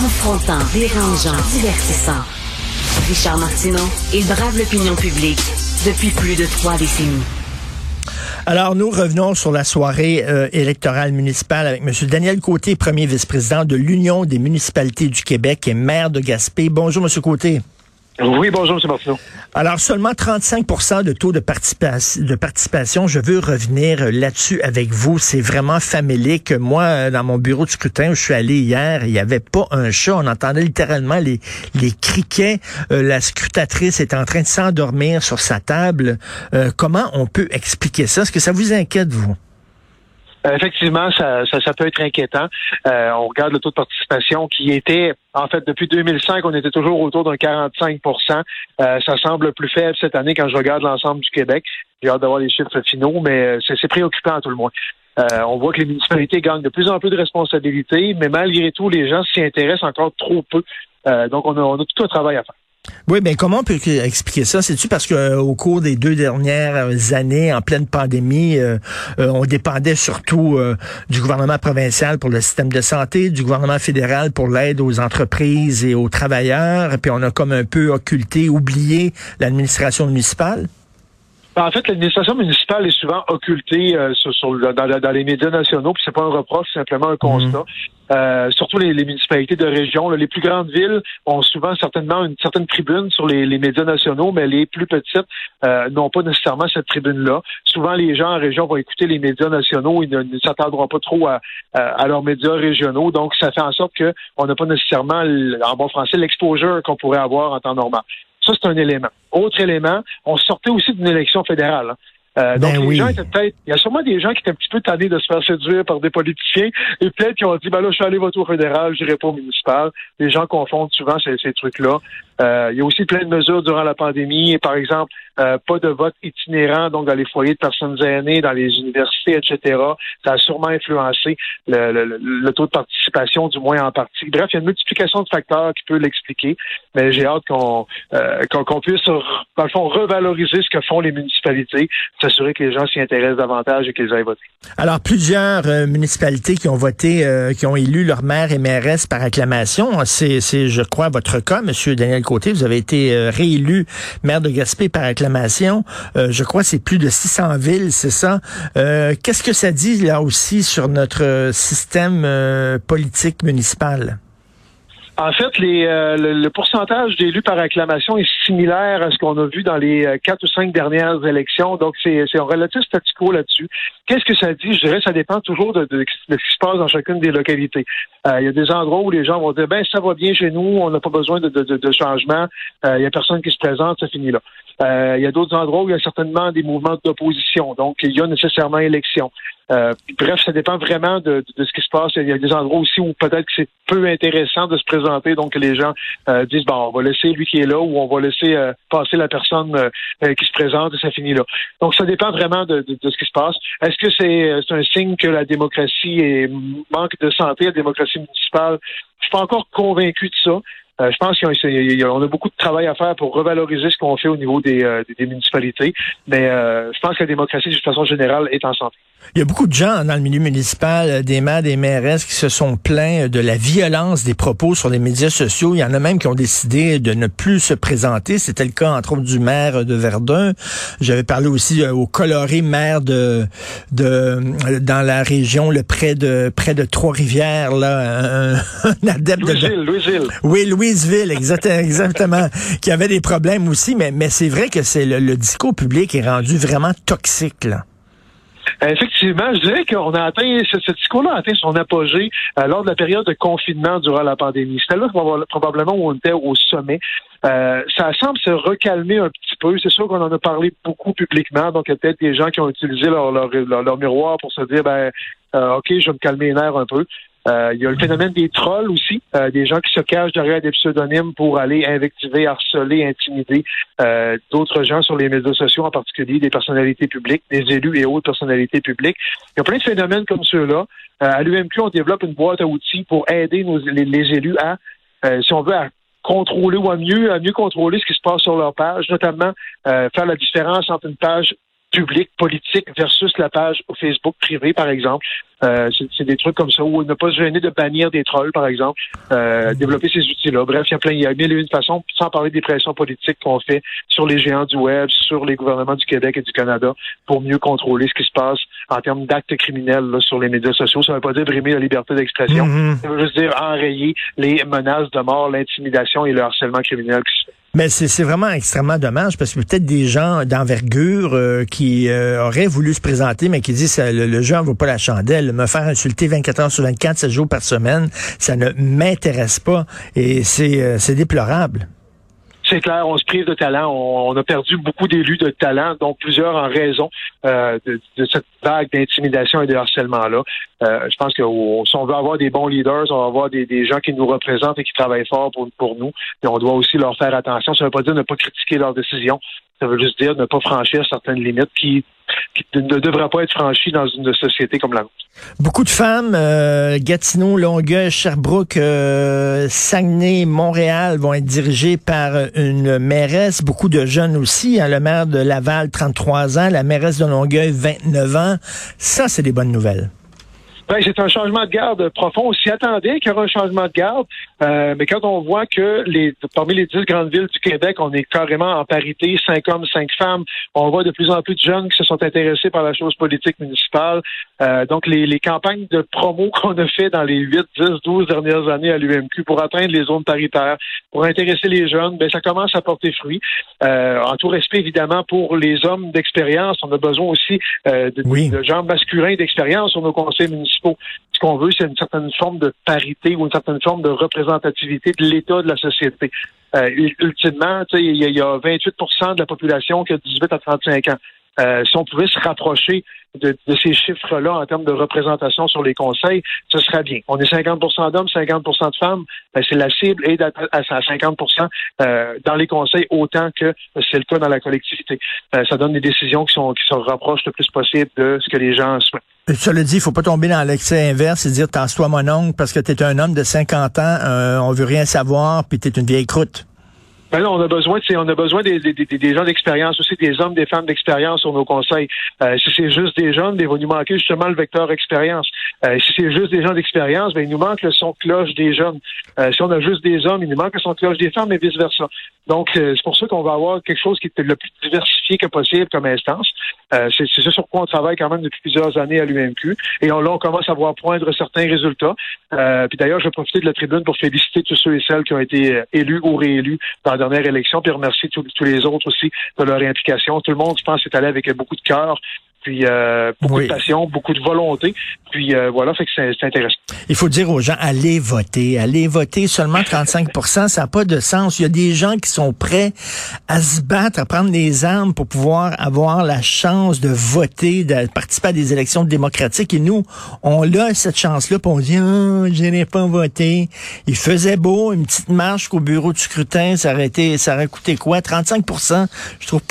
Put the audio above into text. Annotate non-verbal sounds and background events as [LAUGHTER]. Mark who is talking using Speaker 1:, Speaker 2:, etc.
Speaker 1: Confrontant, dérangeant, divertissant. Richard Martineau, il brave l'opinion publique depuis plus de trois décennies.
Speaker 2: Alors, nous revenons sur la soirée euh, électorale municipale avec M. Daniel Côté, premier vice-président de l'Union des municipalités du Québec et maire de Gaspé. Bonjour, M. Côté.
Speaker 3: Oui, bonjour, M. Martineau.
Speaker 2: Alors, seulement 35% de taux de, participation. Je veux revenir là-dessus avec vous. C'est vraiment famélique. Moi, dans mon bureau de scrutin où je suis allé hier, il n'y avait pas un chat. On entendait littéralement les, criquets. Euh, la scrutatrice est en train de s'endormir sur sa table. Euh, comment on peut expliquer ça? Est-ce que ça vous inquiète, vous?
Speaker 3: Euh, effectivement, ça, ça, peut être inquiétant. Euh, on regarde le taux de participation qui était, en fait, depuis 2005, on était toujours autour d'un 45% euh, Ça semble plus faible cette année quand je regarde l'ensemble du Québec. J'ai hâte d'avoir les chiffres finaux, mais c'est préoccupant à tout le monde. on voit que les municipalités gagnent de plus en plus de responsabilités, mais malgré tout, les gens s'y intéressent encore trop peu. donc, on a, on a tout un travail à faire.
Speaker 2: Oui, mais comment on peut expliquer ça? C'est-tu parce qu'au euh, cours des deux dernières années, en pleine pandémie, euh, euh, on dépendait surtout du gouvernement provincial pour le système de santé, du gouvernement fédéral pour l'aide aux entreprises et aux travailleurs, puis on a comme un peu occulté, oublié l'administration municipale?
Speaker 3: Ben, en fait, l'administration municipale est souvent occultée euh, sur, dans, les médias nationaux, puis c'est pas un reproche, c'est simplement un constat. Mhm. Euh, surtout les, municipalités de région. les plus grandes villes ont souvent certainement une certaine tribune sur les, médias nationaux, mais les plus petites euh, n'ont pas nécessairement cette tribune-là. Souvent, les gens en région vont écouter les médias nationaux, ils ne, ne s'attendront pas trop à, à, leurs médias régionaux. Donc, ça fait en sorte qu'on n'a pas nécessairement, en bon français, l'exposure qu'on pourrait avoir en temps normal. Ça, c'est un élément. Autre élément, on sortait aussi d'une élection fédérale. Hein. Euh, donc, ben les gens étaient peut-être. Il y a sûrement des gens qui étaient un petit peu tannés de se faire séduire par des politiciens et peut-être qui ont dit ben là, je suis allé voter au fédéral, je n'irai pas au municipal. Les gens confondent souvent ces, ces trucs-là. Euh, il y a aussi plein de mesures durant la pandémie, par exemple, euh, pas de vote itinérant, donc dans les foyers de personnes aînées, dans les universités, etc. Ça a sûrement influencé le, taux de participation, du moins en partie. Bref, il y a une multiplication de facteurs qui peut l'expliquer, mais j'ai hâte qu'on euh, qu'on puisse, dans le fond, revaloriser ce que font les municipalités, s'assurer que les gens s'y intéressent davantage et qu'ils aillent voter.
Speaker 2: Alors, plusieurs municipalités qui ont voté, qui ont élu leur maire et mairesse par acclamation, c'est, je crois, votre cas, Monsieur Daniel vous avez été euh, réélu maire de Gaspé par acclamation. Euh, je crois que c'est plus de 600 villes, c'est ça. Euh, qu'est-ce que ça dit là aussi sur notre système politique municipal?
Speaker 3: En fait, les, euh, le, pourcentage d'élus par acclamation est similaire à ce qu'on a vu dans les euh, quatre ou cinq dernières élections. Donc, c'est un relatif statu quo là-dessus. Qu'est-ce que ça dit? Je dirais ça dépend toujours de, de, ce qui se passe dans chacune des localités. Euh, il y a des endroits où les gens vont dire, ben ça va bien chez nous, on n'a pas besoin de, de changement, il n'y a personne qui se présente, ça finit là. il y a d'autres endroits où il y a certainement des mouvements d'opposition. Donc, il y a nécessairement élection. Euh, bref, ça dépend vraiment de, de, ce qui se passe. Il y a des endroits aussi où peut-être que c'est peu intéressant de se présenter, donc les gens euh, disent bon, on va laisser lui qui est là ou on va laisser euh, passer la personne qui se présente et ça finit là. Donc ça dépend vraiment de, de ce qui se passe. Est-ce que c'est un signe que la démocratie est manque de santé, la démocratie municipale? Je suis pas encore convaincu de ça. Euh, je pense qu'on a, a beaucoup de travail à faire pour revaloriser ce qu'on fait au niveau des, euh, municipalités, mais euh, je pense que la démocratie, de façon générale, est en santé.
Speaker 2: Il y a beaucoup de gens dans le milieu municipal, des maires, des mairesses qui se sont plaints de la violence des propos sur les médias sociaux. Il y en a même qui ont décidé de ne plus se présenter. C'était le cas, entre autres, du maire de Verdun. J'avais parlé aussi au coloré maire de, de dans la région, le près de près de Trois-Rivières, là,
Speaker 3: un, [LAUGHS] adepte de... Louisville.
Speaker 2: Oui, Louis ville [LAUGHS] exactement, qui avait des problèmes aussi, mais, mais c'est vrai que c'est le, discours public est rendu vraiment toxique, là.
Speaker 3: Effectivement, je dirais qu'on a atteint, ce, discours-là a atteint son apogée euh, lors de la période de confinement durant la pandémie. C'était là probablement où on était au sommet. Euh, ça semble se recalmer un petit peu. C'est sûr qu'on en a parlé beaucoup publiquement, donc il y a peut-être des gens qui ont utilisé leur, leur, miroir pour se dire, ben, euh, OK, je vais me calmer les nerfs un peu. Euh, il y a le phénomène des trolls aussi, euh, des gens qui se cachent derrière des pseudonymes pour aller invectiver, harceler, intimider euh, d'autres gens sur les médias sociaux, en particulier des personnalités publiques, des élus et autres personnalités publiques. Il y a plein de phénomènes comme ceux-là. à l'UMQ, on développe une boîte à outils pour aider nos, les, élus à, si on veut, à contrôler ou à mieux, à mieux contrôler ce qui se passe sur leur page, notamment faire la différence entre une page publique, politique, versus la page Facebook privée, par exemple. Euh, c'est des trucs comme ça, où ne pas se gêner de bannir des trolls, par exemple, euh, développer ces outils-là. Bref, il y a plein, il y a mille et une façons, sans parler des pressions politiques qu'on fait sur les géants du web, sur les gouvernements du Québec et du Canada, pour mieux contrôler ce qui se passe en termes d'actes criminels là, sur les médias sociaux. Ça ne veut pas dire brimer la liberté d'expression, mm-hmm. ça veut juste dire enrayer les menaces de mort, l'intimidation et le harcèlement criminel qui se fait.
Speaker 2: Mais c'est vraiment extrêmement dommage parce que peut-être des gens d'envergure euh, qui euh, auraient voulu se présenter, mais qui disent le, le jeu en vaut pas la chandelle. Me faire insulter 24 heures sur 24, 7 jours par semaine, ça ne m'intéresse pas et c'est euh, déplorable
Speaker 3: c'est clair, on se prive de talent. On, a perdu beaucoup d'élus de talent, dont plusieurs en raison euh, de, cette vague d'intimidation et de harcèlement-là. Euh, je pense que si on veut avoir des bons leaders, on va avoir des, gens qui nous représentent et qui travaillent fort pour, pour nous. Et on doit aussi leur faire attention. Ça ne veut pas dire ne pas critiquer leurs décisions. Ça veut juste dire ne pas franchir certaines limites qui ne devra pas être franchi dans une société comme la nôtre.
Speaker 2: Beaucoup de femmes, euh, Gatineau, Longueuil, Sherbrooke, euh, Saguenay, Montréal vont être dirigées par une mairesse. Beaucoup de jeunes aussi. Hein, le maire de Laval, 33 ans. La mairesse de Longueuil, 29 ans. Ça, c'est des bonnes nouvelles.
Speaker 3: Ben, c'est un changement de garde profond. On s'y attendait qu'il y aurait un changement de garde, euh, mais quand on voit que les, parmi les dix grandes villes du Québec, on est carrément en parité, cinq hommes, cinq femmes, on voit de plus en plus de jeunes qui se sont intéressés par la chose politique municipale. Euh, donc, les, les, campagnes de promo [LAUGHS] qu'on a fait dans les 8, 10, 12 dernières années à l'UMQ pour atteindre les zones paritaires, pour intéresser les jeunes, ben, ça commence à porter fruit. Euh, en tout respect, évidemment, pour les hommes d'expérience, on a besoin aussi euh, de, de gens masculins d'expérience sur nos conseils municipaux ce qu'on veut, c'est une certaine forme de parité ou une certaine forme de représentativité de l'état de la société. Euh, ultimement, il y, a 28% de la population qui a 18 à 35 ans. Euh, si on pouvait se rapprocher de, ces chiffres-là en termes de représentation sur les conseils, ce serait bien. On est 50% d'hommes, 50% de femmes. Ben, c'est la cible et à 50% euh, dans les conseils autant que c'est le cas dans la collectivité. Euh, ça donne des décisions qui sont qui se rapprochent le plus possible de ce que les gens souhaitent.
Speaker 2: Ça le dit, il faut pas tomber dans l'excès inverse et dire t'en sois mon oncle parce que tu es un homme de 50 ans, euh, on veut rien savoir, puis tu es une vieille croûte.
Speaker 3: Ben on a besoin, on a besoin des, des, des, gens d'expérience aussi, des hommes, des femmes d'expérience sur nos conseils. Euh, si c'est juste des jeunes, ben, il va nous manquer justement le vecteur expérience. Euh, si c'est juste des gens d'expérience, ben, il nous manque le son cloche des jeunes. Euh, si on a juste des hommes, il nous manque le son cloche des femmes et vice versa. Donc c'est pour ça qu'on va avoir quelque chose qui est le plus diversifié que possible comme instance. c'est ce sur quoi on travaille quand même depuis plusieurs années à l'UMQ. Et on, là, on commence à voir poindre certains résultats. puis d'ailleurs, je vais profiter de la tribune pour féliciter tous ceux et celles qui ont été élus ou réélus dernière élection, puis remercier tous, les autres aussi de leur implication. Tout le monde, je pense, est allé avec beaucoup de cœur puis euh, beaucoup de passion, beaucoup de volonté. Puis euh, voilà, fait que c'est intéressant.
Speaker 2: Il faut dire aux gens, allez voter, allez voter. Seulement 35 ça n'a pas de sens. Il y a des gens qui sont prêts à se battre, à prendre des armes pour pouvoir avoir la chance de voter, de participer à des élections démocratiques. Et nous, on a cette chance-là, puis on dit, oh, je n'ai pas voté. Il faisait beau, une petite marche qu'au bureau du scrutin, ça aurait été, ça aurait coûté quoi? 35 Je trouve pas